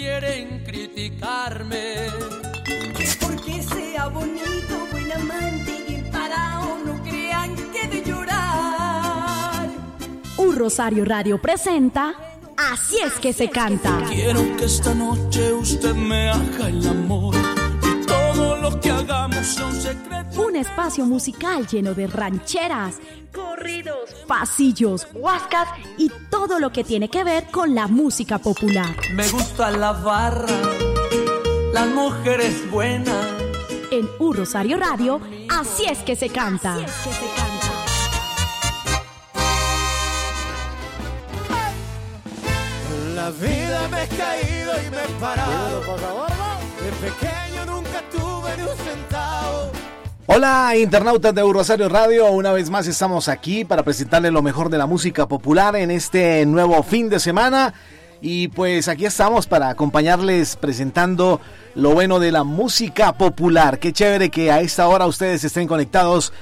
quieren criticarme. Porque sea bonito, buen amante y parado, no crean que de llorar. Un Rosario Radio presenta Así es que se canta. Quiero que esta noche usted me haga el amor lo que hagamos sea un secreto. Un espacio musical lleno de rancheras, corridos, pasillos, huascas y todo lo que tiene que ver con la música popular. Me gusta la barra, las mujeres buenas. En Un Rosario Radio, así es que se canta. Así es que se canta. La vida me he caído y me he parado. De pequeño Hola internautas de Rosario Radio, una vez más estamos aquí para presentarles lo mejor de la música popular en este nuevo fin de semana y pues aquí estamos para acompañarles presentando lo bueno de la música popular. Qué chévere que a esta hora ustedes estén conectados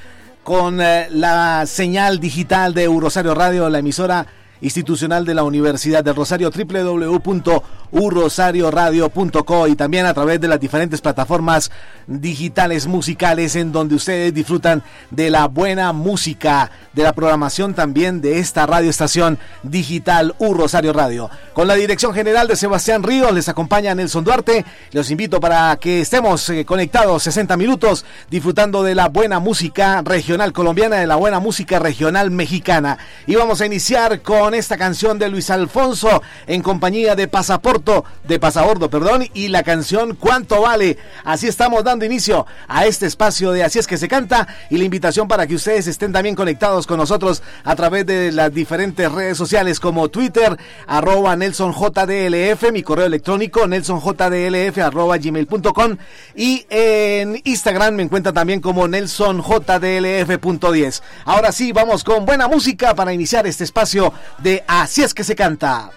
con eh, la señal digital de Rosario Radio, la emisora institucional de la Universidad del Rosario, www.urrosarioradio.co y también a través de las diferentes plataformas digitales musicales en donde ustedes disfrutan de la buena música, de la programación también de esta radioestación digital U Rosario Radio. Con la dirección general de Sebastián Ríos les acompaña Nelson Duarte. Los invito para que estemos eh, conectados 60 minutos disfrutando de la buena música regional colombiana, de la buena música regional mexicana. Y vamos a iniciar con esta canción de Luis Alfonso en compañía de Pasaporto, de Pasabordo, perdón, y la canción ¿Cuánto vale? Así estamos dando inicio a este espacio de Así es que se canta y la invitación para que ustedes estén también conectados con nosotros a través de las diferentes redes sociales como Twitter, arroba NelsonJDLF, mi correo electrónico nelsonjdlf gmail.com y en Instagram me encuentra también como nelsonjdlf.10. Ahora sí, vamos con buena música para iniciar este espacio de Así es que se canta.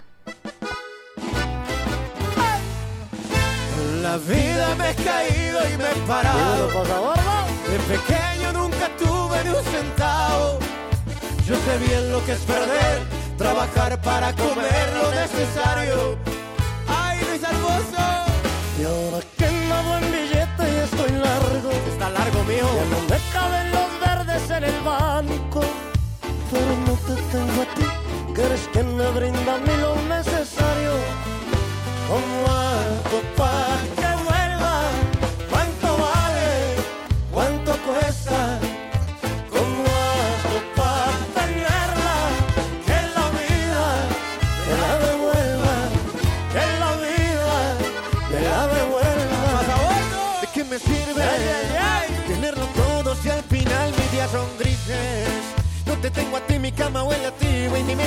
La vida me he caído y me he parado. De pequeño nunca tuve ni un centavo. Yo sé bien lo que es perder, trabajar para comer lo necesario. ¡Ay, Luis Alfonso! Y ahora que no buen billete y estoy largo. Está largo, mío. Ya no me caben los verdes en el banco. Eres quien me brinda a mí lo necesario. Como algo para que vuelva, cuánto vale, cuánto cuesta. Como algo para tenerla, que la vida me la devuelva, que la vida me la devuelva. ¿De qué me sirve tenerlo todo si al final mis días son grises? No te tengo a ti, mi cama huele a ti, güey, ni me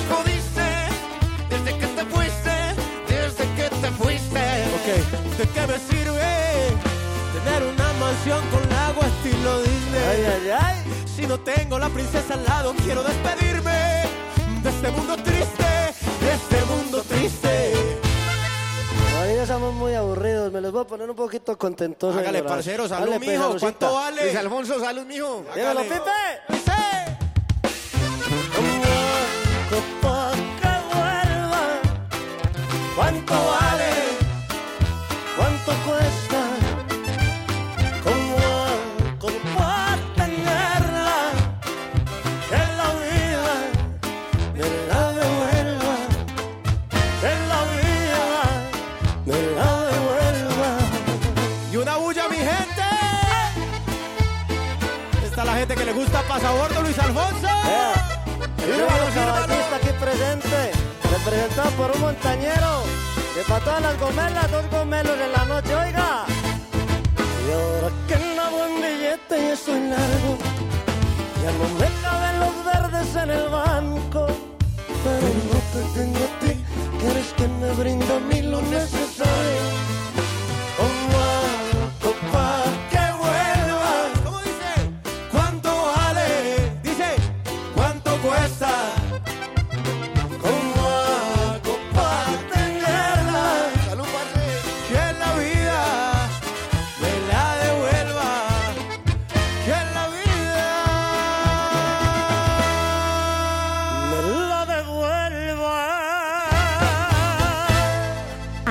Si no tengo la princesa al lado, quiero despedirme de este mundo triste, de este mundo triste. Ahí estamos muy aburridos, me los voy a poner un poquito contentos. Hágale, señora. parcero, salud, Dale, mijo. ¿Cuánto vale? Luis Alfonso, salud, mijo. Dígalo. Pipe. ¿Cuánto vale? Pasabordo, Luis Alfonso. Viva los caballista aquí presente, representado por un montañero, que para todas las gomelas, dos gomelos en la noche, oiga. Y ahora que no buen billete y estoy largo, ya no me caben los verdes en el banco, pero no te tengo a ti, quieres que me brinda a mí lo necesario.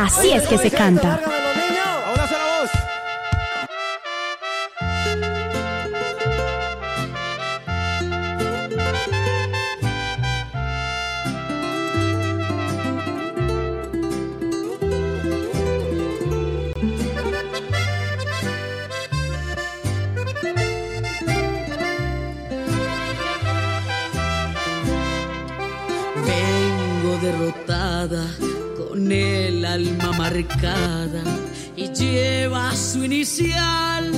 Así es que se canta. Alma marcada y lleva su inicial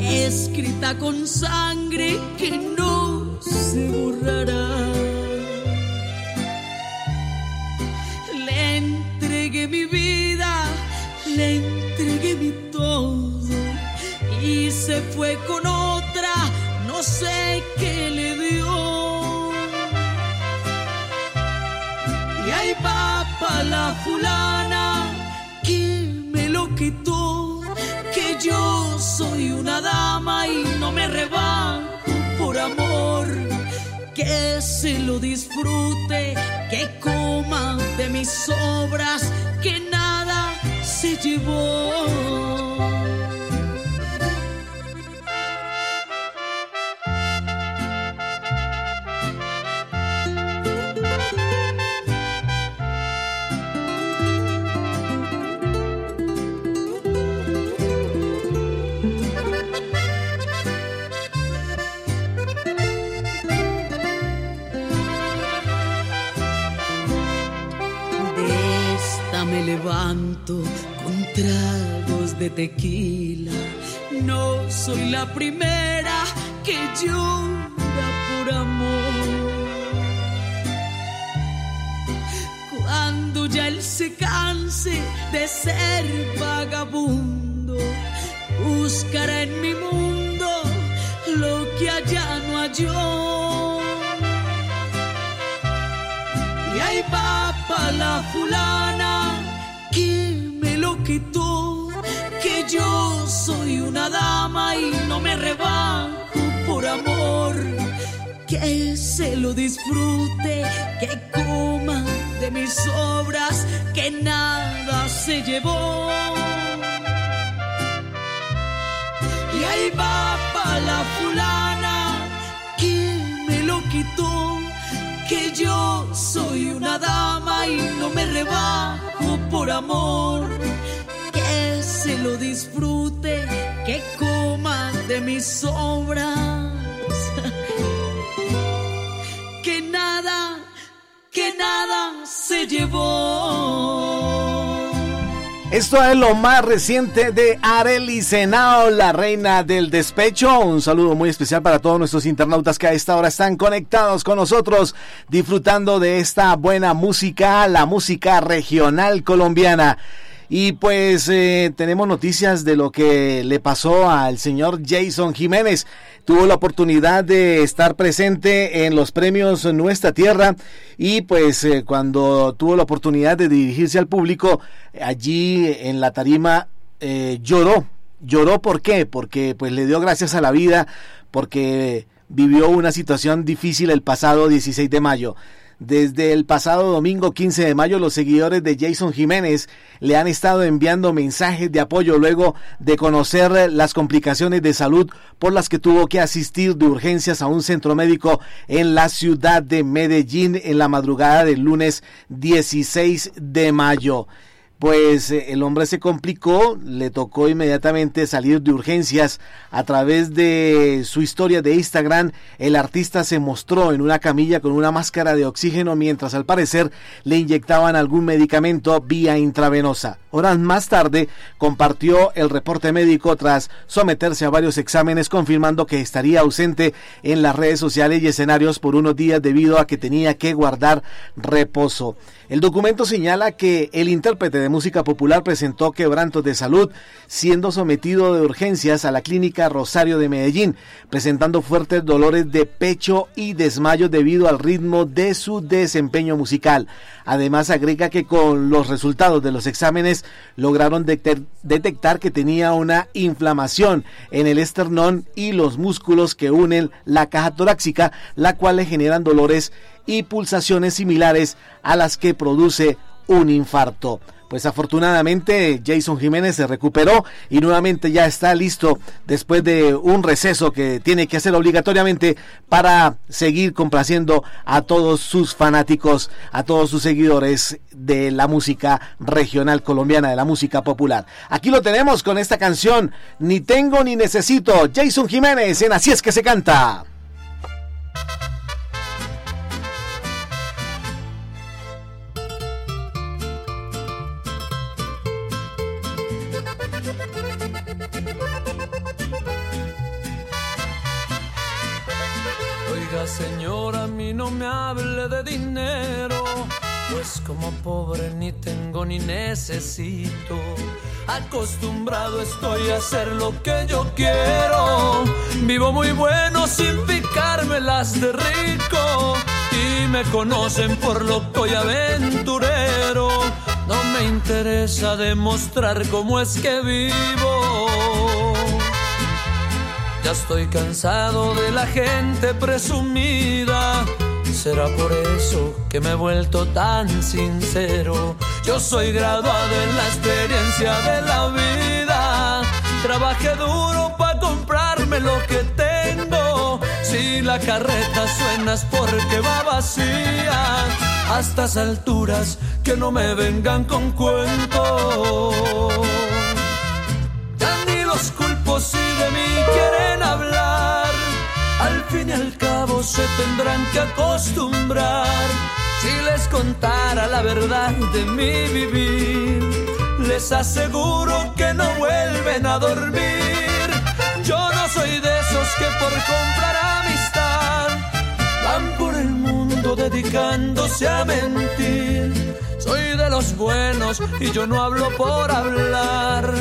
escrita con sangre que no se borrará. Dama y no me rebajo por amor. Que se lo disfrute, que coma de mis obras, que nada se llevó. Tequila. No soy la primera que llora por amor. Cuando ya él se canse de ser vagabundo, buscará en mi mundo lo que allá no halló. Y ahí va pa' la fulana dama y no me rebajo por amor. Que se lo disfrute, que coma de mis obras, que nada se llevó. Y ahí va pa' la fulana que me lo quitó, que yo soy una dama y no me rebajo por amor. Que se lo disfrute, que coma de mis obras. que nada, que nada se llevó. Esto es lo más reciente de Arely Senao, la reina del despecho. Un saludo muy especial para todos nuestros internautas que a esta hora están conectados con nosotros, disfrutando de esta buena música, la música regional colombiana. Y pues eh, tenemos noticias de lo que le pasó al señor Jason Jiménez. Tuvo la oportunidad de estar presente en los premios Nuestra Tierra y pues eh, cuando tuvo la oportunidad de dirigirse al público allí en la tarima eh, lloró. Lloró ¿por qué? Porque pues le dio gracias a la vida porque vivió una situación difícil el pasado 16 de mayo. Desde el pasado domingo 15 de mayo, los seguidores de Jason Jiménez le han estado enviando mensajes de apoyo luego de conocer las complicaciones de salud por las que tuvo que asistir de urgencias a un centro médico en la ciudad de Medellín en la madrugada del lunes 16 de mayo. Pues eh, el hombre se complicó, le tocó inmediatamente salir de urgencias. A través de su historia de Instagram, el artista se mostró en una camilla con una máscara de oxígeno mientras al parecer le inyectaban algún medicamento vía intravenosa. Horas más tarde compartió el reporte médico tras someterse a varios exámenes confirmando que estaría ausente en las redes sociales y escenarios por unos días debido a que tenía que guardar reposo. El documento señala que el intérprete de música popular presentó quebrantos de salud, siendo sometido de urgencias a la clínica Rosario de Medellín, presentando fuertes dolores de pecho y desmayo debido al ritmo de su desempeño musical. Además agrega que con los resultados de los exámenes lograron detectar que tenía una inflamación en el esternón y los músculos que unen la caja torácica, la cual le generan dolores y pulsaciones similares a las que produce un infarto. Pues afortunadamente Jason Jiménez se recuperó y nuevamente ya está listo después de un receso que tiene que hacer obligatoriamente para seguir complaciendo a todos sus fanáticos, a todos sus seguidores de la música regional colombiana, de la música popular. Aquí lo tenemos con esta canción, Ni tengo ni necesito, Jason Jiménez en Así es que se canta. Señora, a mí no me hable de dinero, pues como pobre ni tengo ni necesito. Acostumbrado estoy a hacer lo que yo quiero. Vivo muy bueno sin picarme las de rico. Y me conocen por loco y aventurero. No me interesa demostrar cómo es que vivo. Estoy cansado de la gente presumida. Será por eso que me he vuelto tan sincero. Yo soy graduado en la experiencia de la vida. Trabajé duro para comprarme lo que tengo. Si la carreta suena es porque va vacía. A estas alturas que no me vengan con cuentos. Ya ni los culpos si de mí quieren Al fin y al cabo se tendrán que acostumbrar. Si les contara la verdad de mi vivir, les aseguro que no vuelven a dormir. Yo no soy de esos que por comprar amistad van por el mundo dedicándose a mentir. Soy de los buenos y yo no hablo por hablar.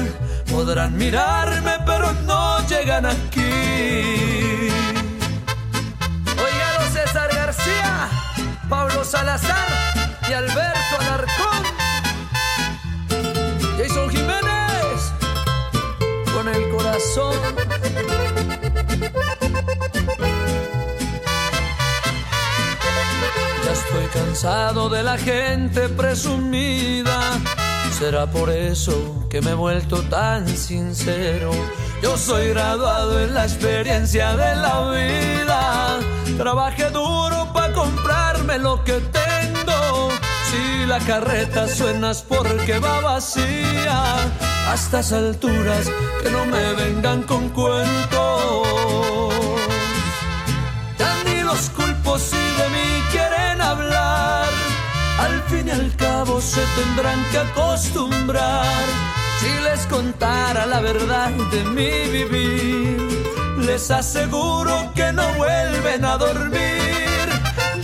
Podrán mirarme, pero no llegan aquí. Oiga, César García, Pablo Salazar y Alberto Alarcón. Jason Jiménez, con el corazón. Ya estoy cansado de la gente presumida. Será por eso que me he vuelto tan sincero. Yo soy graduado en la experiencia de la vida. Trabajé duro para comprarme lo que tengo. Si la carreta suena es porque va vacía. A estas alturas que no me vengan con cuentos. Ya ni los culpos si de mí quieren hablar. Al fin y al cabo se tendrán que acostumbrar. Si les contara la verdad de mi vivir, les aseguro que no vuelven a dormir.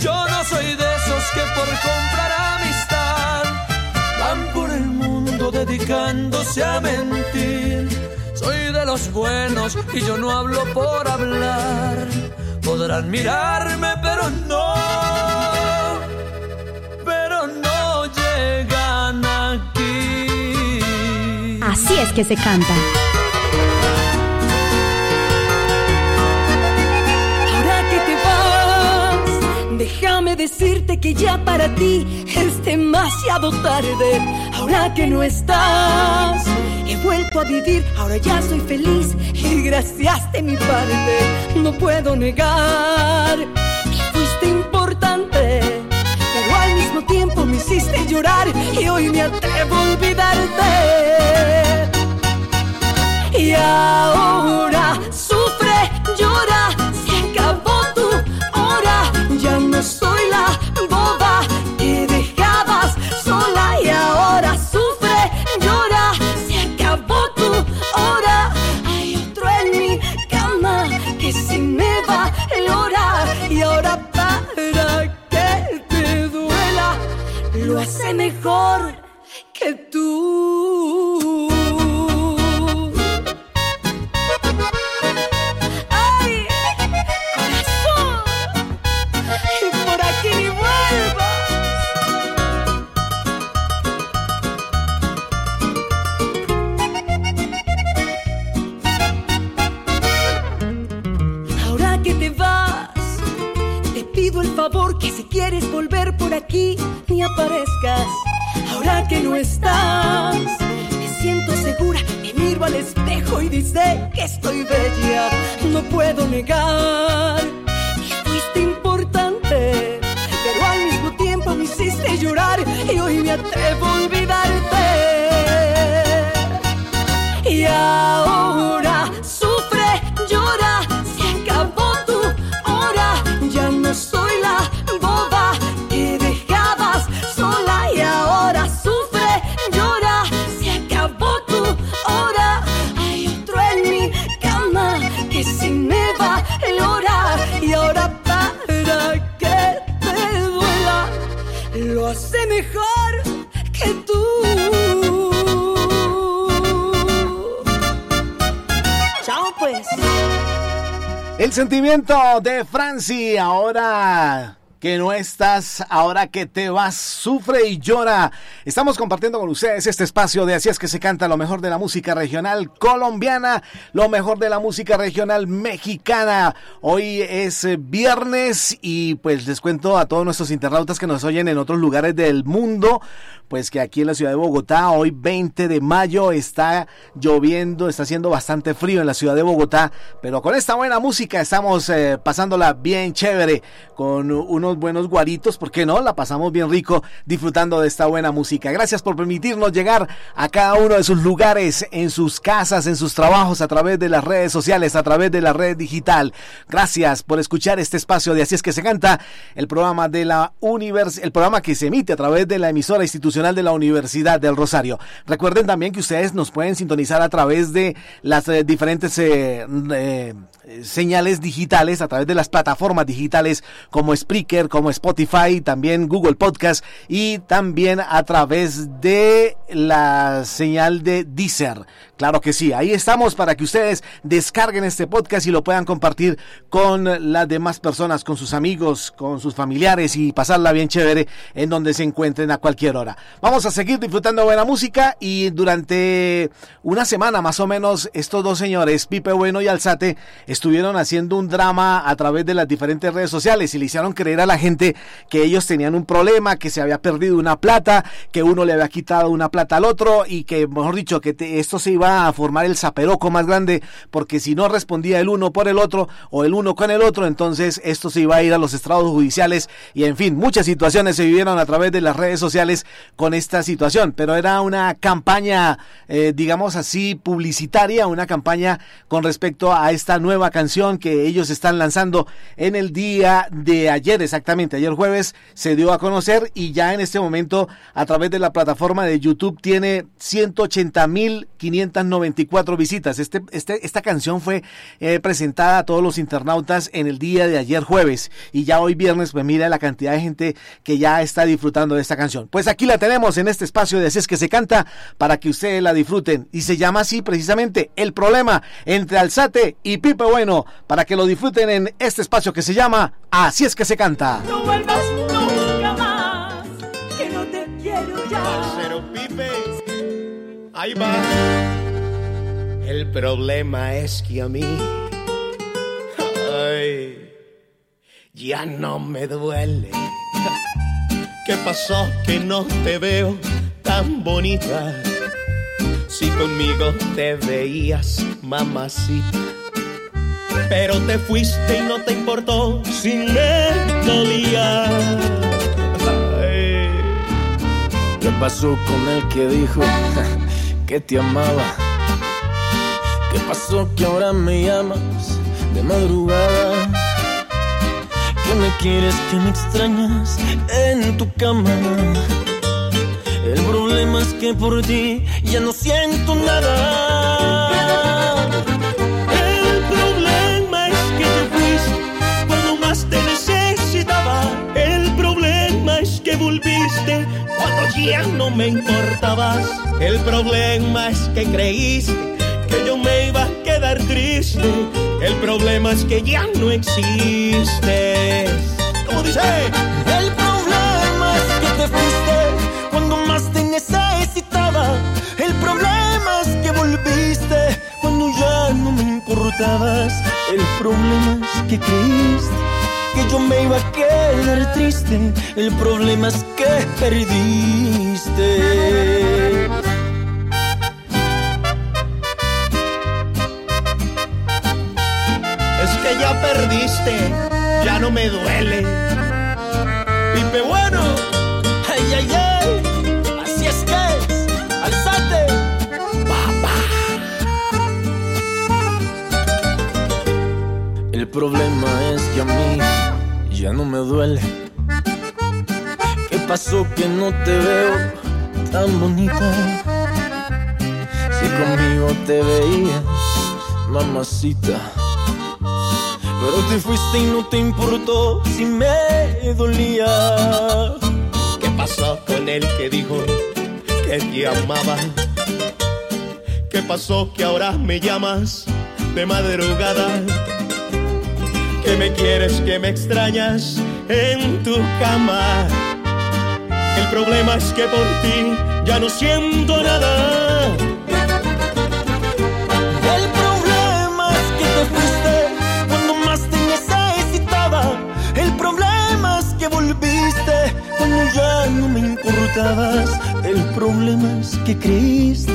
Yo no soy de esos que por comprar amistad van por el mundo dedicándose a mentir. Soy de los buenos y yo no hablo por hablar. Podrán mirarme, pero no, llegan aquí. Así es que se canta. Ahora que te vas, déjame decirte que ya para ti es demasiado tarde. Ahora que no estás, he vuelto a vivir, ahora ya soy feliz y gracias de mi parte. No puedo negar mismo tiempo me hiciste llorar y hoy me atrevo a olvidarte. Y ahora sufre, hace mejor que tú. Puedo De Franci, ahora que no estás, ahora que te vas, sufre y llora. Estamos compartiendo con ustedes este espacio de Así es que se canta lo mejor de la música regional colombiana, lo mejor de la música regional mexicana. Hoy es eh, viernes y pues les cuento a todos nuestros internautas que nos oyen en otros lugares del mundo, pues que aquí en la ciudad de Bogotá, hoy 20 de mayo, está lloviendo, está haciendo bastante frío en la ciudad de Bogotá, pero con esta buena música estamos eh, pasándola bien chévere, con unos buenos guaritos, ¿por qué no? La pasamos bien rico disfrutando de esta buena música. Gracias por permitirnos llegar a cada uno de sus lugares, en sus casas, en sus trabajos, a través de las redes sociales, a través de la red digital. Gracias por escuchar este espacio de Así es que se canta, el programa de la univers el programa que se emite a través de la emisora institucional de la Universidad del Rosario. Recuerden también que ustedes nos pueden sintonizar a través de las eh, diferentes eh, eh, señales digitales, a través de las plataformas digitales como Spreaker, como Spotify, también Google Podcast y también a través de la señal de Deezer. Claro que sí, ahí estamos para que ustedes descarguen este podcast y lo puedan compartir con las demás personas, con sus amigos, con sus familiares y pasarla bien chévere en donde se encuentren a cualquier hora. Vamos a seguir disfrutando buena música y durante una semana más o menos estos dos señores, Pipe Bueno y Alzate, estuvieron haciendo un drama a través de las diferentes redes sociales y le hicieron creer a la gente que ellos tenían un problema, que se había perdido una plata, que uno le había quitado una plata al otro y que, mejor dicho, que esto se iba a formar el zaperoco más grande porque si no respondía el uno por el otro o el uno con el otro, entonces esto se iba a ir a los estrados judiciales. Y en fin, muchas situaciones se vivieron a través de las redes sociales con esta situación, pero era una campaña, eh, digamos así, publicitaria, una campaña con respecto a esta nueva canción que ellos están lanzando en el día de ayer, exactamente, ayer jueves se dio a conocer y ya en este momento a través de la plataforma de YouTube tiene 180.594 visitas. Este, este, esta canción fue eh, presentada a todos los internautas en el día de ayer jueves y ya hoy viernes, pues mira la cantidad de gente que ya está disfrutando de esta canción. Pues aquí la tenemos en este espacio de Así es que se canta para que ustedes la disfruten y se llama así precisamente El problema entre Alzate y Pipe Bueno para que lo disfruten en este espacio que se llama Así es que se canta. No vuelvas nunca más, que no te quiero ya. Parcero Pipe, ahí va. El problema es que a mí, ya no me duele. ¿Qué pasó que no te veo tan bonita? Si conmigo te veías, mamacita. Pero te fuiste y no te importó si me dolía. ¿Qué pasó con el que dijo que te amaba? ¿Qué pasó que ahora me llamas de madrugada? Que me quieres, que me extrañas en tu cama. El problema es que por ti ya no siento nada. El problema es que te fuiste cuando más te necesitaba. El problema es que volviste cuando ya no me importabas. El problema es que creíste que yo me El problema es que ya no existes. ¿Cómo dice? El problema es que te fuiste cuando más te necesitaba. El problema es que volviste cuando ya no me importabas. El problema es que creíste que yo me iba a quedar triste. El problema es que perdiste. Perdiste, ya no me duele. Pipe bueno, Ay, ay, ay. Así es que es. Alzate. El problema es que a mí ya no me duele. ¿Qué pasó que no te veo tan bonita? Si conmigo te veías, mamacita. Pero te fuiste y no te importó si me dolía. ¿qué pasó con el que dijo que te amaba? ¿Qué pasó que ahora me llamas de madrugada? Que me quieres, que me extrañas en tu cama. El problema es que por ti ya no siento nada. El problema es que creíste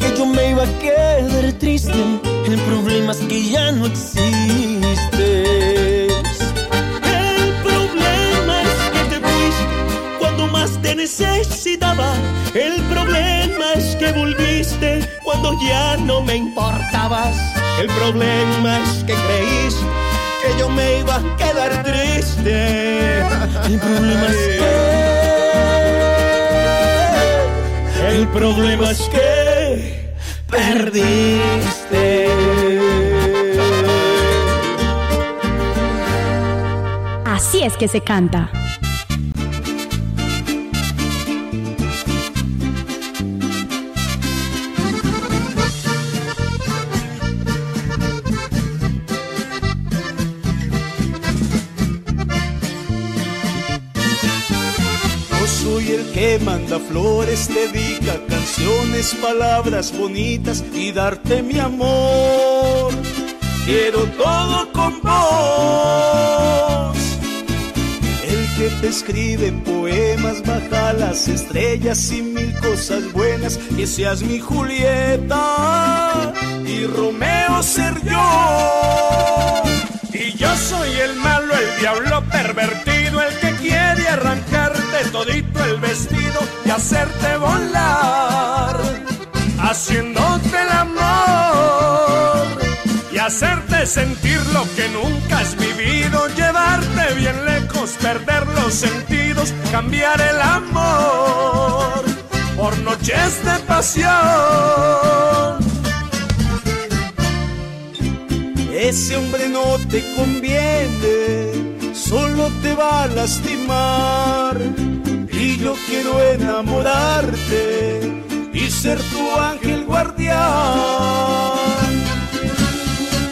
que yo me iba a quedar triste. El problema es que ya no existes. El problema es que te fuiste cuando más te necesitaba. El problema es que volviste cuando ya no me importabas. El problema es que creíste que yo me iba a quedar triste. El problema es que El problema es que perdiste. Así es que se canta. Soy el que manda flores, dedica canciones, palabras bonitas y darte mi amor. Quiero todo con vos. El que te escribe poemas, baja las estrellas y mil cosas buenas, que seas mi Julieta y Romeo ser yo. Y yo soy el malo, el diablo pervertido, todito el vestido y hacerte volar, haciéndote el amor y hacerte sentir lo que nunca has vivido, llevarte bien lejos, perder los sentidos, cambiar el amor por noches de pasión. Ese hombre no te conviene, solo te va a lastimar. Y yo quiero enamorarte y ser tu ángel guardián.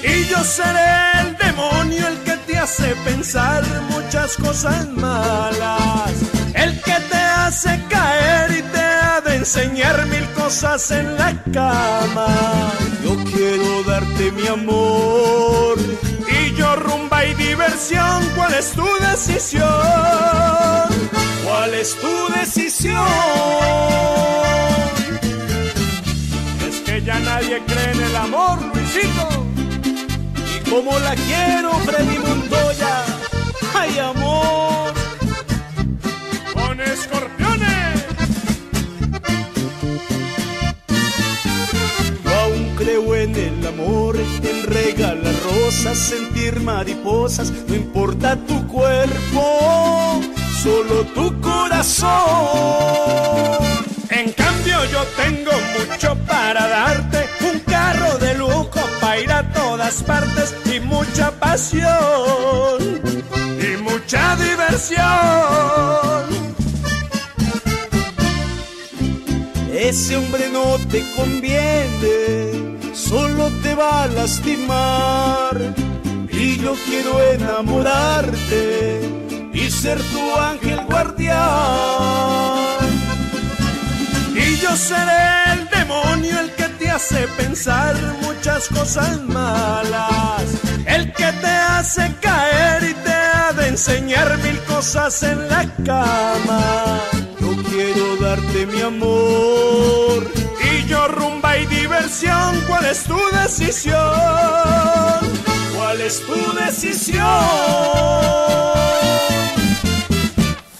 Y yo seré el demonio, el que te hace pensar muchas cosas malas. El que te hace caer enseñar mil cosas en la cama. Yo quiero darte mi amor. Y yo rumba y diversión. ¿Cuál es tu decisión? ¿Cuál es tu decisión? Es que ya nadie cree en el amor, Luisito. Y como la quiero, Freddy Montoya. ¡Ay, amor! Regalar rosas, sentir mariposas, no importa tu cuerpo, solo tu corazón. En cambio yo tengo mucho para darte, un carro de lujo para ir a todas partes y mucha pasión y mucha diversión. Ese hombre no te conviene, solo te va a lastimar. Y yo quiero enamorarte y ser tu ángel guardián. Y yo seré el demonio, el que te hace pensar muchas cosas malas. El que te hace caer y te ha de enseñar mil cosas en la cama quiero darte mi amor. Y yo rumba y diversión, ¿cuál es tu decisión? ¿Cuál es tu decisión?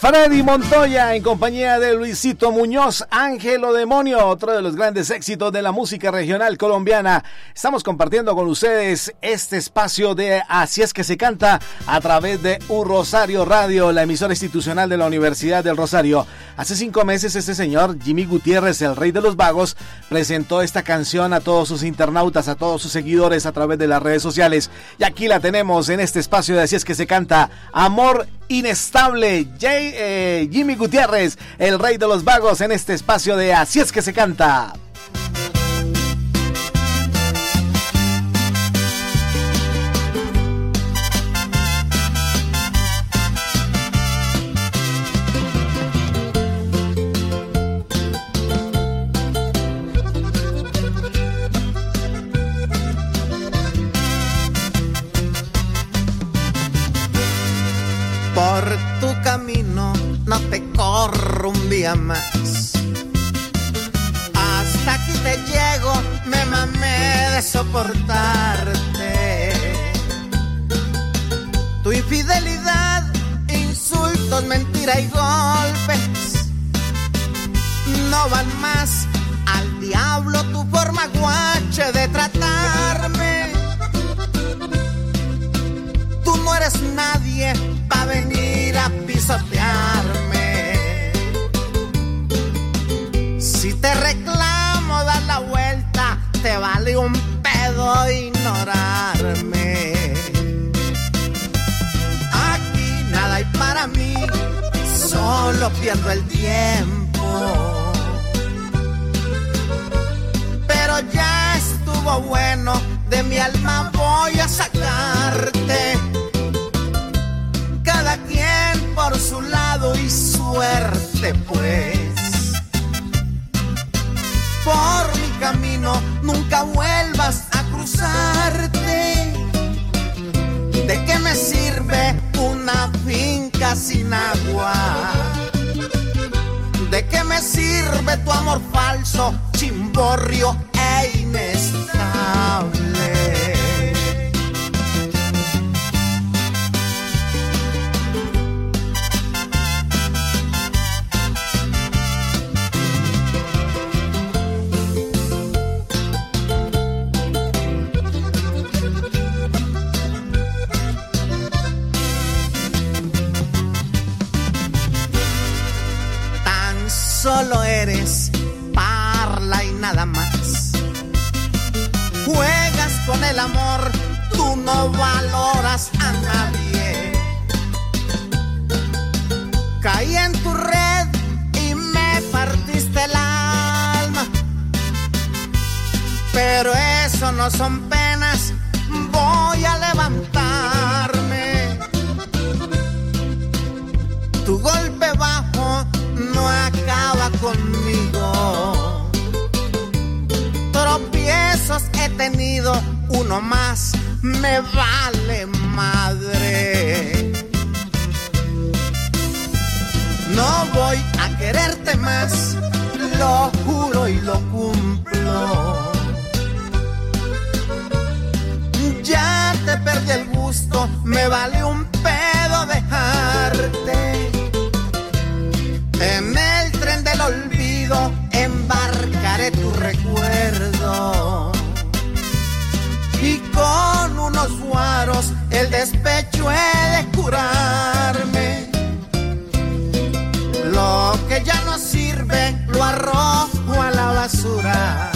Freddy Montoya en compañía de Luisito Muñoz, Ángelo Demonio, otro de los grandes éxitos de la música regional colombiana. Estamos compartiendo con ustedes este espacio de Así es que se canta a través de U Rosario Radio, la emisora institucional de la Universidad del Rosario. Hace cinco meses este señor, Jimmy Gutiérrez, el rey de los vagos, presentó esta canción a todos sus internautas, a todos sus seguidores a través de las redes sociales. Y aquí la tenemos en este espacio de Así es que se canta, Amor Inestable. Jay eh, Jimmy Gutiérrez, el rey de los vagos, en este espacio de Así es que se canta. Hasta aquí te llego, me mamé de soportarte. Tu infidelidad, insultos, mentira y golpes no van más. Al diablo tu forma guache de Pero ya estuvo bueno, de mi alma voy a sacarte. Cada quien por su lado y suerte pues por mi camino, nunca vuelvas a cruzarte. ¿De qué me sirve una finca sin agua? Sirve tu amor falso, chimborrio solo eres parla y nada más. Juegas con el amor, tú no valoras a nadie. Caí en tu red y me partiste el alma. Pero eso no son penas, voy a levantarme. Tu golpe conmigo. Tropiezos he tenido, uno más me vale madre. No voy a quererte más, lo juro y lo cumplo. Ya te perdí el gusto, me vale un hecho he de curarme. Lo que ya no sirve lo arrojo a la basura.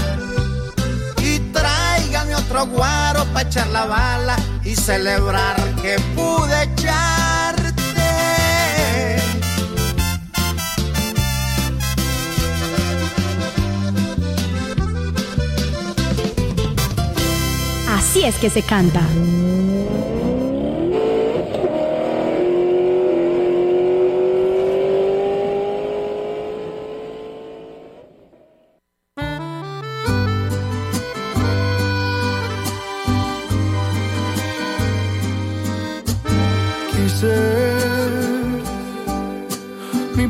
Y tráigame otro guaro para echar la bala y celebrar que pude echarte. Así es que se canta.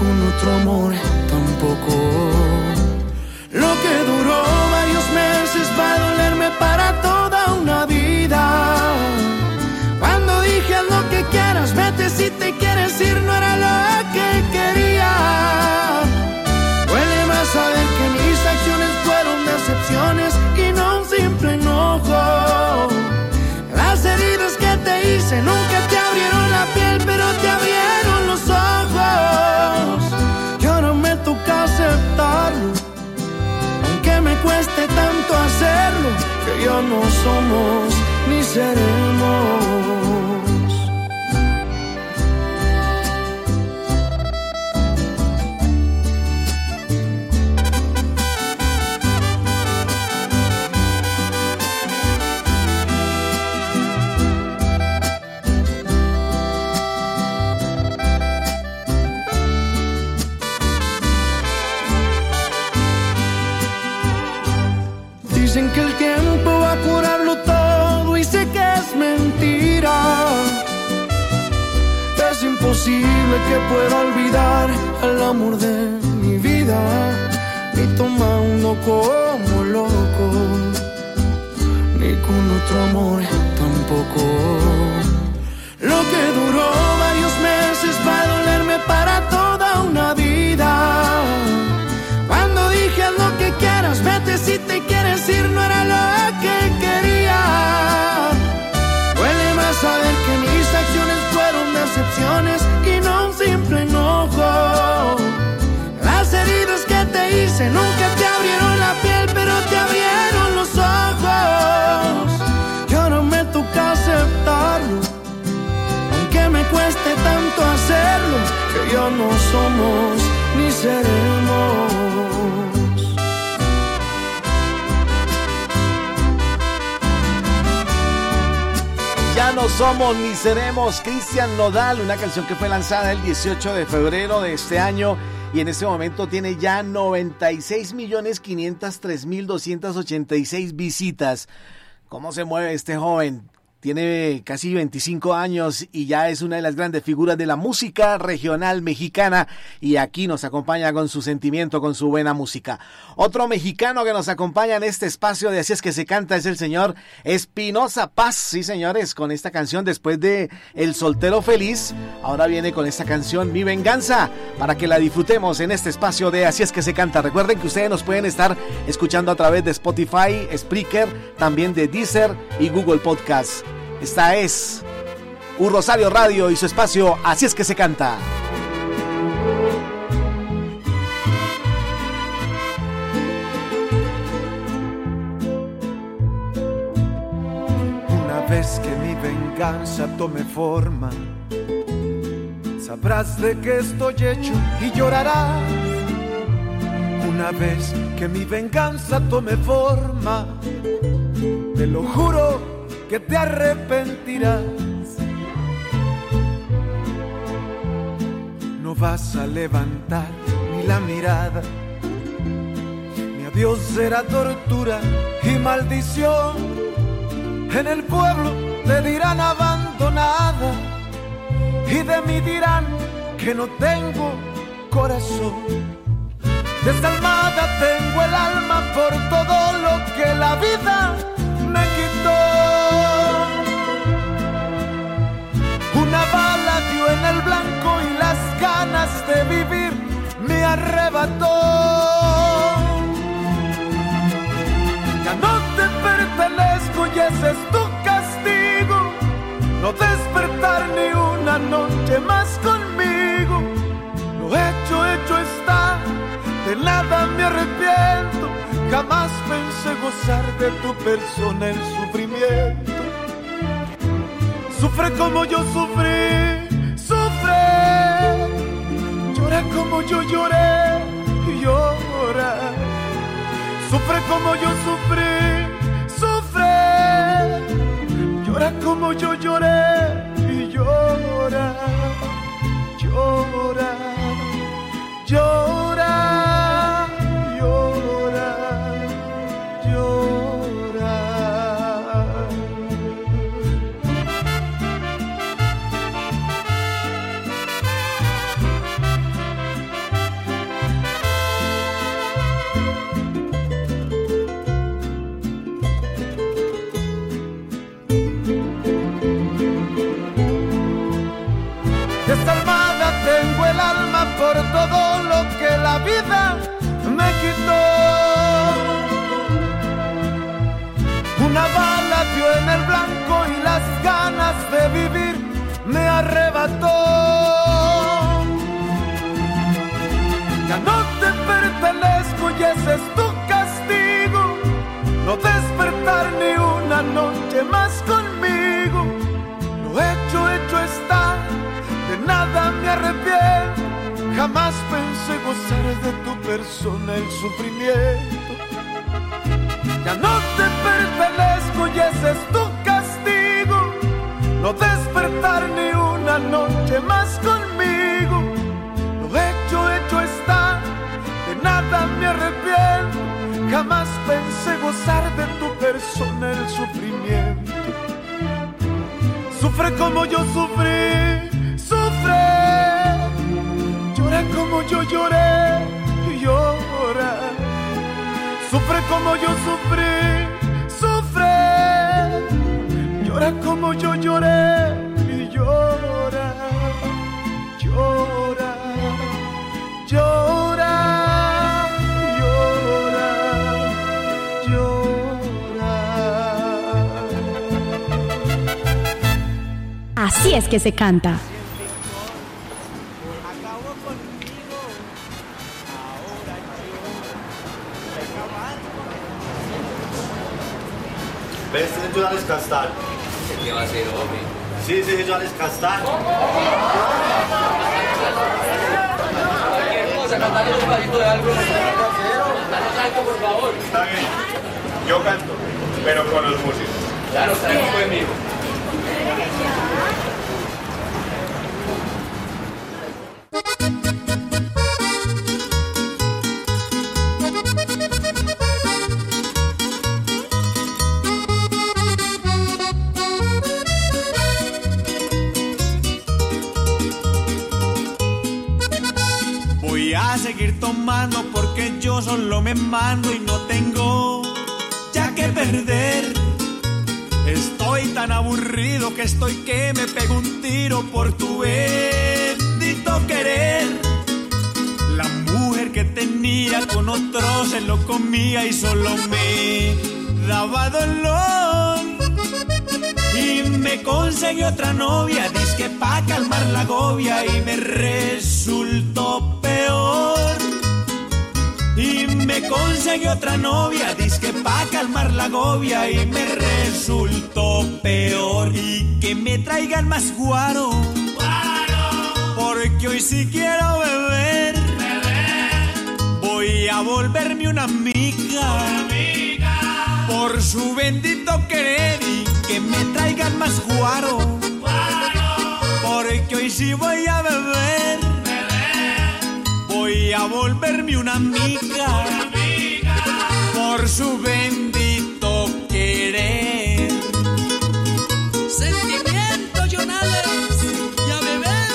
con otro amor tampoco. Lo que duró varios meses va a dolerme para toda una vida. Cuando dije lo que quieras, vete si te quieres ir, no era lo que quería. Duele más saber que mis acciones fueron decepciones y no un simple enojo. Las heridas que te hice nunca tanto hacerlo, que ya no somos ni seremos. Imposible que pueda olvidar al amor de mi vida, ni tomando como loco, ni con otro amor tampoco. Lo que duró varios meses para no somos ni seremos. Ya no somos ni seremos Cristian Nodal, una canción que fue lanzada el 18 de febrero de este año y en este momento tiene ya 96 millones 503 mil 286 visitas. ¿Cómo se mueve este joven? Tiene casi 25 años y ya es una de las grandes figuras de la música regional mexicana y aquí nos acompaña con su sentimiento, con su buena música. Otro mexicano que nos acompaña en este espacio de Así es que se canta es el señor Espinosa Paz. Sí, señores, con esta canción después de El soltero feliz, ahora viene con esta canción Mi venganza para que la disfrutemos en este espacio de Así es que se canta. Recuerden que ustedes nos pueden estar escuchando a través de Spotify, Spreaker, también de Deezer y Google Podcast. Esta es Un Rosario Radio y su espacio Así es que se canta. Una vez que mi venganza tome forma, sabrás de qué estoy hecho y llorarás. Una vez que mi venganza tome forma, te lo juro que te arrepentirás. No vas a levantar ni la mirada. Mi adiós será tortura y maldición. En el pueblo te dirán abandonada. y de mí dirán que no tengo corazón. Desalmada tengo el alma por todo lo que la vida me quitó. En el blanco y las ganas de vivir me arrebató. Ya no te pertenezco y ese es tu castigo. No despertar ni una noche más conmigo. Lo hecho, hecho está, de nada me arrepiento. Jamás pensé gozar de tu persona el sufrimiento. Sufre como yo sufrí. Llora como yo lloré, llora. Sufre como yo sufrí, sufre. Llora como yo lloré y llora, llora, llora, me arrebató. Ya no te pertenezco y ese es tu castigo. No despertar ni una noche más conmigo. Lo hecho, hecho está de nada me arrepiento. Jamás pensé gozar de tu persona el sufrimiento. Ya no te pertenezco y ese es tu. No despertar ni una noche más conmigo. Lo hecho, hecho está, de nada me arrepiento. Jamás pensé gozar de tu persona el sufrimiento. Sufre como yo sufrí, sufre. Llora como yo lloré, llora. Sufre como yo sufrí. Llora como yo lloré y llora, llora, llora, llora, llora. Así es que se canta. ¿Ves? Yo a descastar. ¿Qué va a hacer, a descastar. Cualquier cosa, cantarle un pedacito de algo. Cantanos algo, por favor. Está bien. Yo canto, pero con los músicos. Claro, estaremos conmigo. Solo me mando y no tengo ya que perder. Estoy tan aburrido que estoy que me pego un tiro por tu bendito querer. La mujer que tenía con otro se lo comía y solo me daba dolor. Y me conseguí otra novia, disque pa' calmar la agobia y me resultó conseguí otra novia, disque pa' calmar la agobia y me resultó peor. Y que me traigan más guaro, porque hoy sí quiero beber. Voy a volverme una amiga, por su bendito querer y que me traigan más guaro. Porque hoy sí voy a beber. Voy a volverme una amiga su bendito querer. Sentimiento, Jonales, y a beber.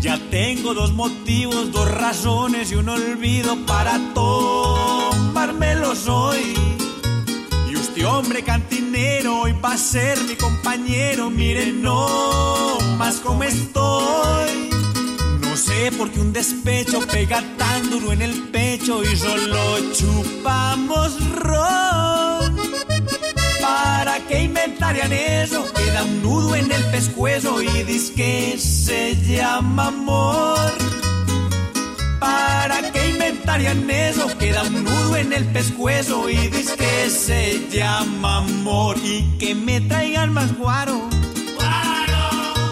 Ya tengo dos motivos, dos razones y un olvido para tomármelos hoy y usted, hombre cantinero, hoy va a ser mi compañero. Miren, no más como estoy. No sé por qué un despecho pega tan duro en el pecho y solo chupamos ron. ¿Para qué inventarían eso? Queda nudo en el pescuezo y dice que se llama amor. ¿Para qué inventarían eso? Queda un nudo en el pescuezo y dice que se llama amor. Y que me traigan más guaro.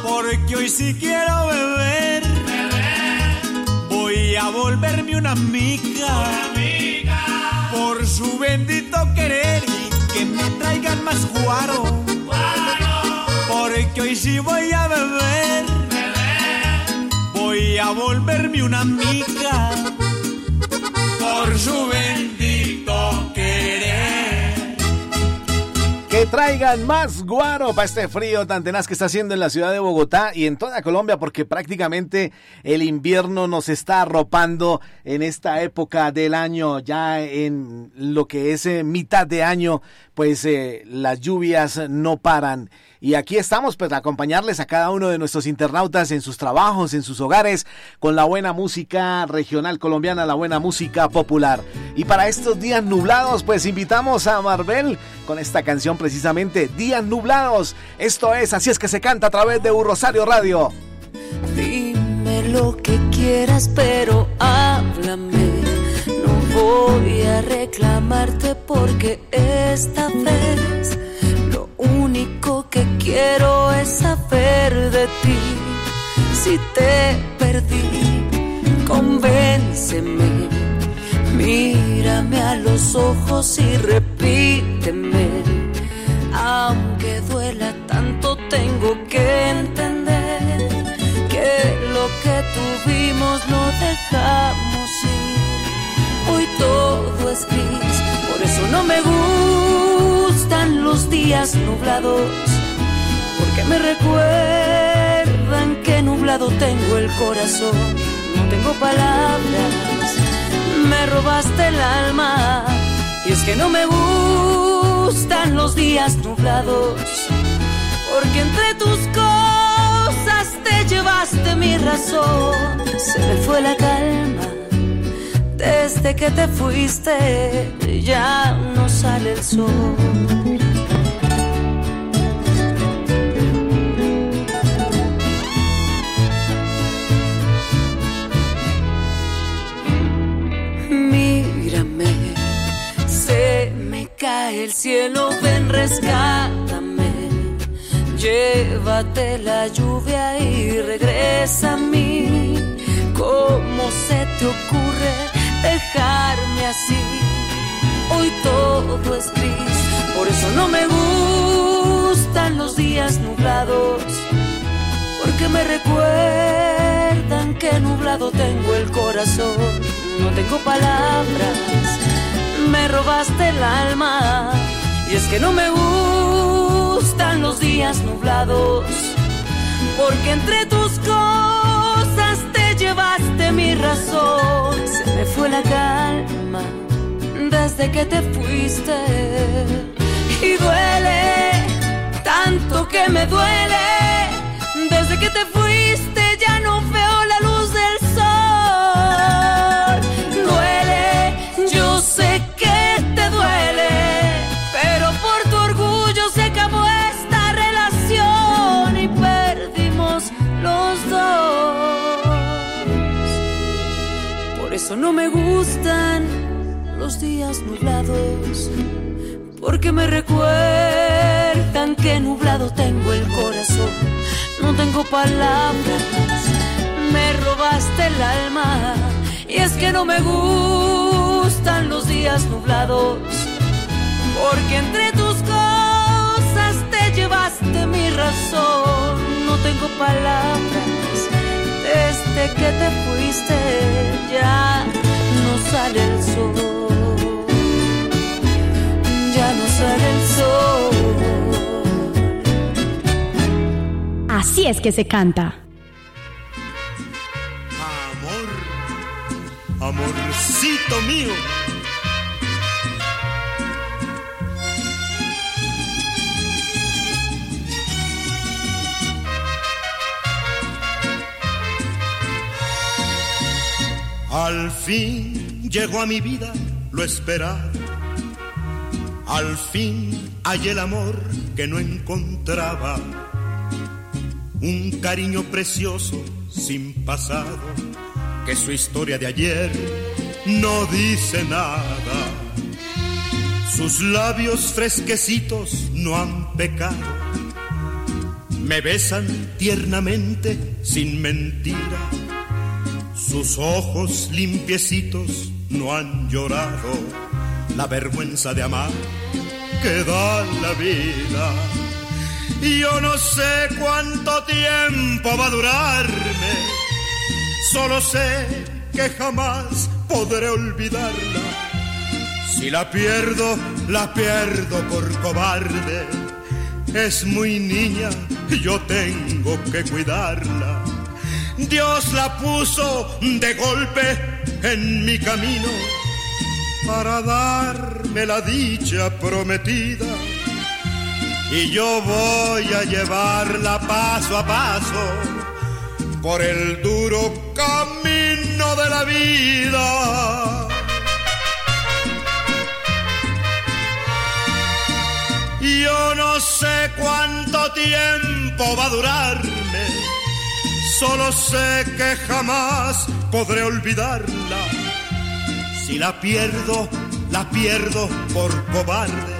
Porque hoy sí quiero beber. Voy a volverme una amiga. Por su bendito querer y que me traigan más guaro. Porque hoy sí voy a beber. A volverme una amiga. Por su bendito querer. Que traigan más guaro para este frío tan tenaz que está haciendo en la ciudad de Bogotá y en toda Colombia porque prácticamente el invierno nos está arropando en esta época del año, ya en lo que es eh, mitad de año, pues eh, las lluvias no paran. Y aquí estamos para acompañarles a cada uno de nuestros internautas en sus trabajos, en sus hogares, con la buena música regional colombiana, la buena música popular. Y para estos días nublados, pues invitamos a Marvel con esta canción precisamente, Días Nublados. Esto es, así es que se canta a través de Un Rosario Radio. Dime lo que quieras, pero háblame. No voy a reclamarte porque esta vez único que quiero es saber de ti. Si te perdí, convénceme. Mírame a los ojos y repíteme. Aunque duela tanto, tengo que entender que lo que tuvimos lo dejamos ir. Hoy todo es gris, por eso no me gustan los días nublados, porque me recuerdan que nublado tengo el corazón. No tengo palabras, me robaste el alma, y es que no me gustan los días nublados, porque entre tus cosas te llevaste mi razón, se me fue la calma. Desde que te fuiste ya no sale el sol. Cielo, ven, rescátame. Llévate la lluvia y regresa a mí. ¿Cómo se te ocurre dejarme así? Hoy todo es gris, por eso no me gustan los días nublados. Porque me recuerdan que nublado tengo el corazón. No tengo palabras, me robaste el alma. Es que no me gustan los días nublados. Porque entre tus cosas te llevaste mi razón. Se me fue la calma desde que te fuiste. Y duele tanto que me duele. Desde que te fuiste ya no veo la no me gustan los días nublados, porque me recuerdan que nublado tengo el corazón. No tengo palabras, me robaste el alma. Y es que no me gustan los días nublados, porque entre tus cosas te llevaste mi razón. No tengo palabras, desde que te fuiste ya no sale el sol, ya no sale el sol. Así es que se canta. Amor, amorcito mío Al fin llegó a mi vida lo esperado. Al fin hallé el amor que no encontraba. Un cariño precioso sin pasado, que su historia de ayer no dice nada. Sus labios fresquecitos no han pecado. Me besan tiernamente sin mentira. Sus ojos limpiecitos no han llorado la vergüenza de amar que da la vida. Y yo no sé cuánto tiempo va a durarme, solo sé que jamás podré olvidarla. Si la pierdo, la pierdo por cobarde. Es muy niña, yo tengo que cuidarla. Dios la puso de golpe en mi camino para darme la dicha prometida. Y yo voy a llevarla paso a paso por el duro camino de la vida. Yo no sé cuánto tiempo va a durarme, solo sé que jamás podré olvidarla. Si la pierdo, la pierdo por cobarde.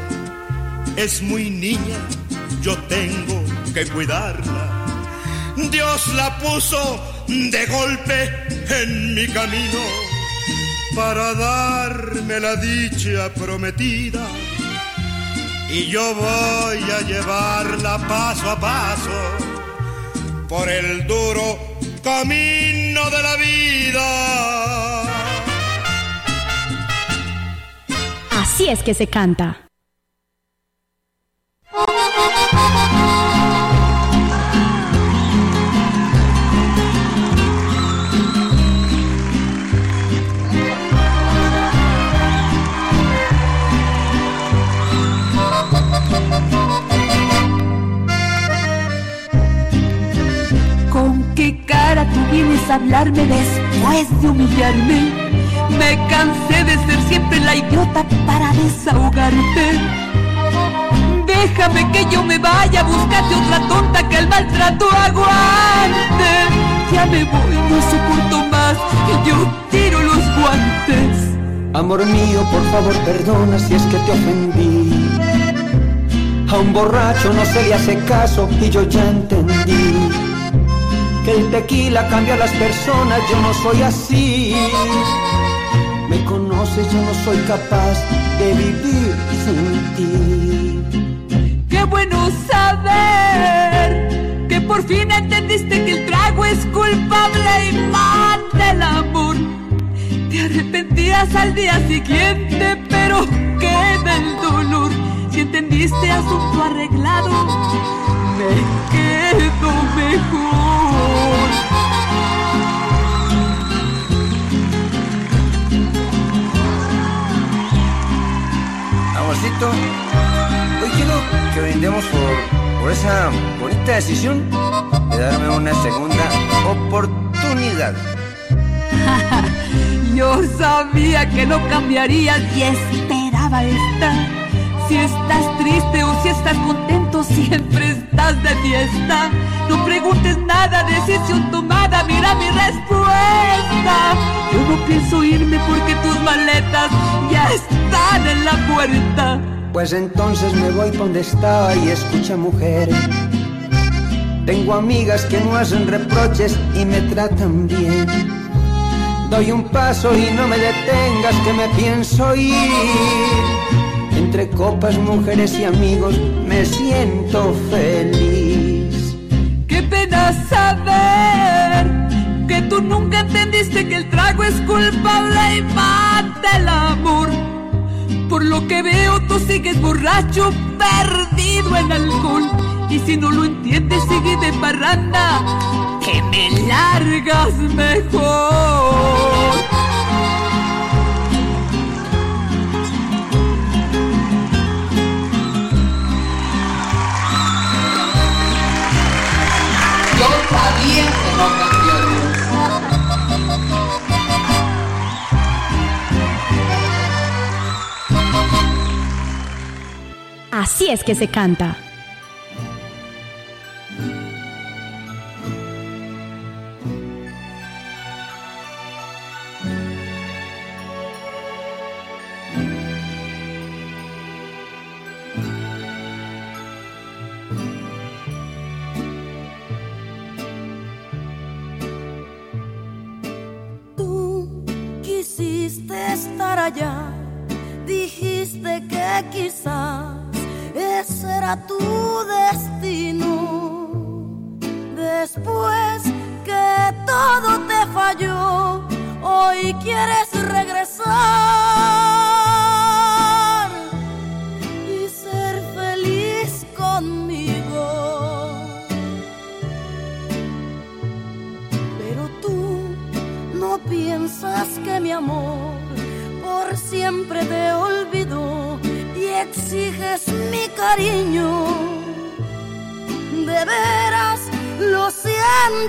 Es muy niña, yo tengo que cuidarla. Dios la puso de golpe en mi camino para darme la dicha prometida. Y yo voy a llevarla paso a paso por el duro camino de la vida. Así es que se canta. Hablarme después de humillarme? Me cansé de ser siempre la idiota para desahogarte. Déjame que yo me vaya, búscate otra tonta que el maltrato aguante. Ya me voy, no soporto más, y yo tiro los guantes. Amor mío, por favor, perdona si es que te ofendí. A un borracho no se le hace caso y yo ya entendí que el tequila cambia a las personas, yo no soy así. Me conoces, yo no soy capaz de vivir sin ti. Qué bueno saber que por fin entendiste que el trago es culpable y mata el amor. Te arrepentías al día siguiente, pero queda el dolor. Si entendiste asunto arreglado, me quedo mejor. Amorcito, hoy quiero que brindemos por, por esa bonita decisión de darme una segunda oportunidad. Yo sabía que no cambiarías y esperaba esta. Si estás triste o si estás contento, siempre estás de fiesta. No preguntes nada, decisión tomada, mira mi respuesta. Yo no pienso irme porque tus maletas ya están en la puerta. Pues entonces me voy donde estaba y escucha mujer. Tengo amigas que no hacen reproches y me tratan bien. Doy un paso y no me detengas que me pienso ir. Entre copas, mujeres y amigos me siento feliz. Qué pena saber que tú nunca entendiste que el trago es culpable y mata el amor. Por lo que veo, tú sigues borracho, perdido en alcohol. Y si no lo entiendes, sigue de parranda, que me largas mejor. Sabía que no cambió Dios. Así es que se canta.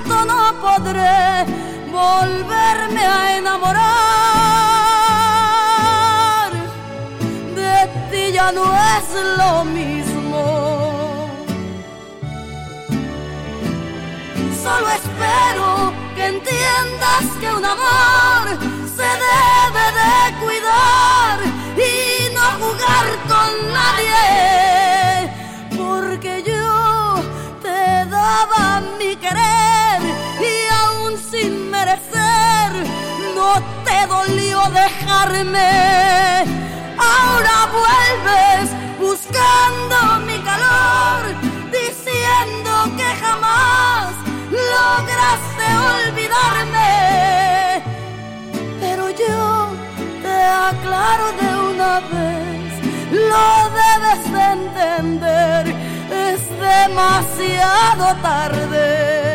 No podré volverme a enamorar. De ti ya no es lo mismo. Solo espero que entiendas que un amor se debe de cuidar te dolió dejarme. Ahora vuelves buscando mi calor, diciendo que jamás lograste olvidarme. Pero yo te aclaro de una vez, lo debes de entender, es demasiado tarde.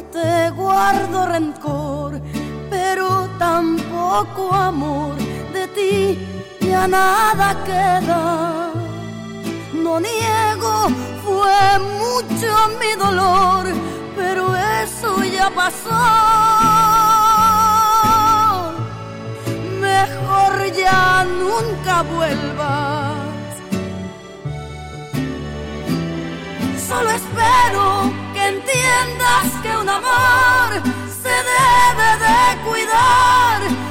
No te guardo rencor, pero tampoco amor. De ti ya nada queda. No niego, fue mucho mi dolor, pero eso ya pasó. Mejor ya nunca vuelvas. Solo espero entiendas que un amor se debe de cuidar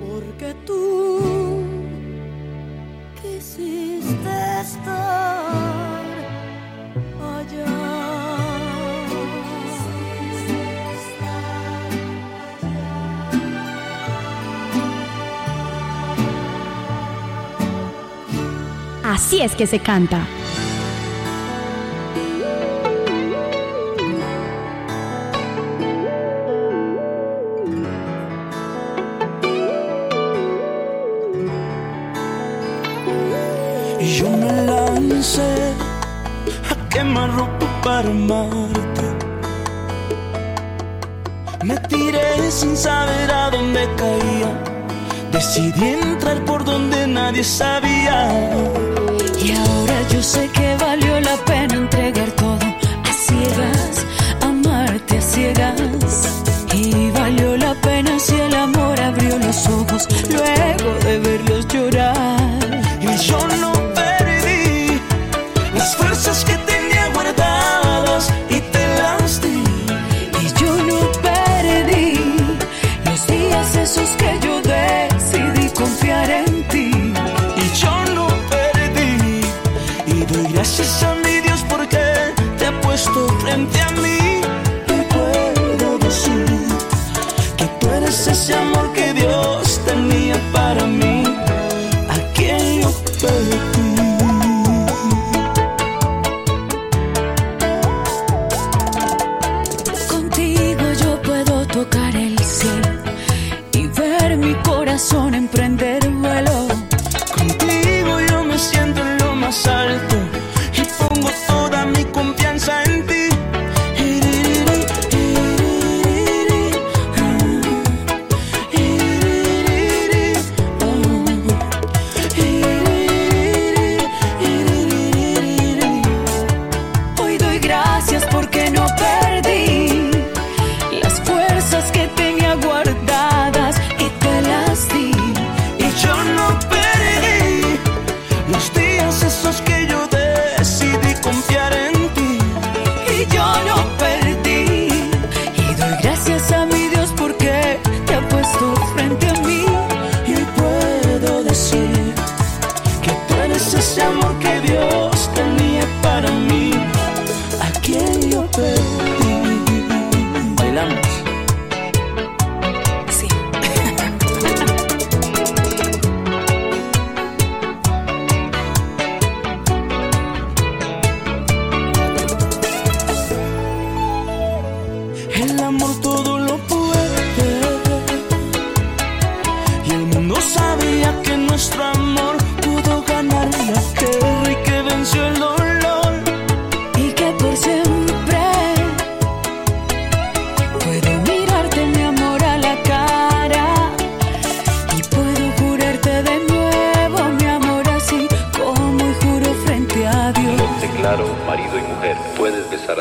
Porque tú quisiste estar Así es que se canta. A quemar ropa para amarte. Me tiré sin saber a dónde caía. Decidí entrar por donde nadie sabía. Y ahora yo sé que valió la pena entregar todo a ciegas, amarte a ciegas. Y valió la pena si el amor abrió los ojos luego de verlos llorar. Y yo no perdí las fuerzas que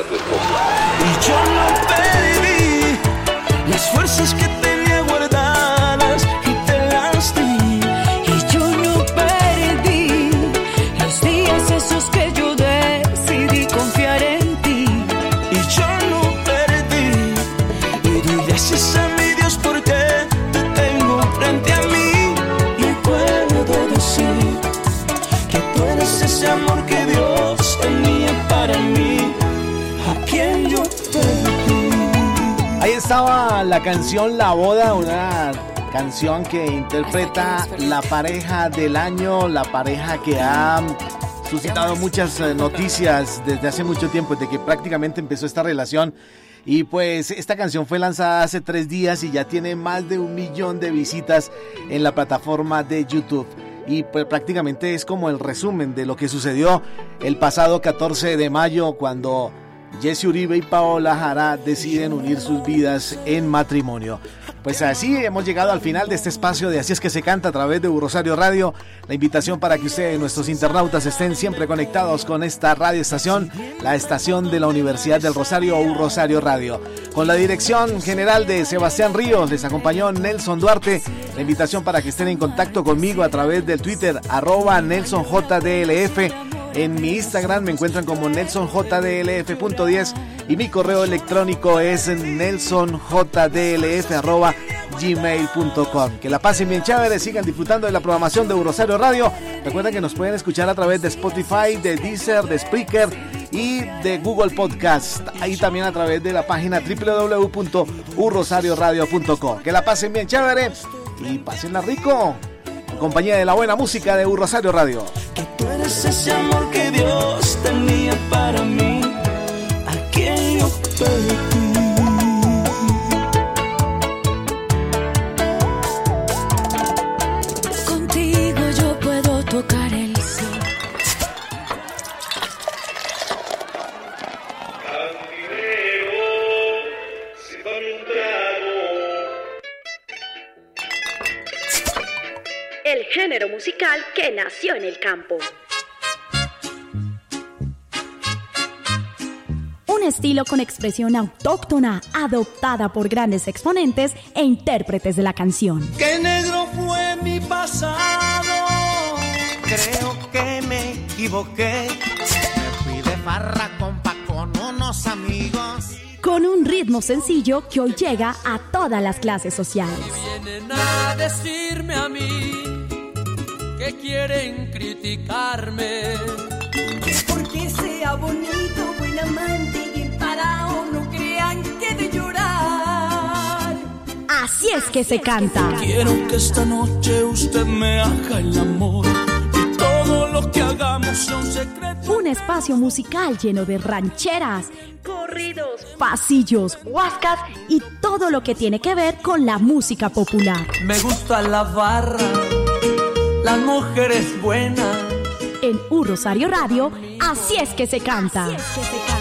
く la canción La Boda, una canción que interpreta la pareja del año, la pareja que ha suscitado muchas eh, noticias desde hace mucho tiempo, desde que prácticamente empezó esta relación. Y pues esta canción fue lanzada hace tres días y ya tiene más de un millón de visitas en la plataforma de YouTube. Y pues prácticamente es como el resumen de lo que sucedió el pasado 14 de mayo cuando Jesse Uribe y Paola Jara deciden unir sus vidas en matrimonio. Pues así hemos llegado al final de este espacio de Así es que se canta a través de Rosario Radio. La invitación para que ustedes, nuestros internautas, estén siempre conectados con esta radio estación, la estación de la Universidad del Rosario o Rosario Radio. Con la dirección general de Sebastián Ríos, les acompañó Nelson Duarte. La invitación para que estén en contacto conmigo a través del Twitter, arroba NelsonJDLF. En mi Instagram me encuentran como NelsonJDLF.10 y mi correo electrónico es nelsonjdlf.gmail.com. Que la pasen bien chévere, sigan disfrutando de la programación de Eurosario Radio. Recuerden que nos pueden escuchar a través de Spotify, de Deezer, de Spreaker y de Google Podcast. Ahí también a través de la página www.urrosarioradio.com. Que la pasen bien chévere y pásenla rico. En compañía de la buena música de Urrosario Radio. Ese amor que Dios tenía para mí. A quien yo perdí. Contigo yo puedo tocar el cielo. El género musical que nació en el campo. Estilo con expresión autóctona, adoptada por grandes exponentes e intérpretes de la canción. Que negro fue mi pasado. Creo que me equivoqué. Me fui de farra compa con unos amigos. Con un ritmo sencillo que hoy llega a todas las clases sociales. Vienen a decirme a mí que quieren criticarme. Porque sea bonito, buen amante Así es que se canta. Quiero que esta noche usted me haga el amor. Y todo lo que hagamos sea un secreto. Un espacio musical lleno de rancheras, Corridos, pasillos, huascas y todo lo que tiene que ver con la música popular. Me gusta la barra, la mujer es buena. En Un Rosario Radio, así es que se canta. Que se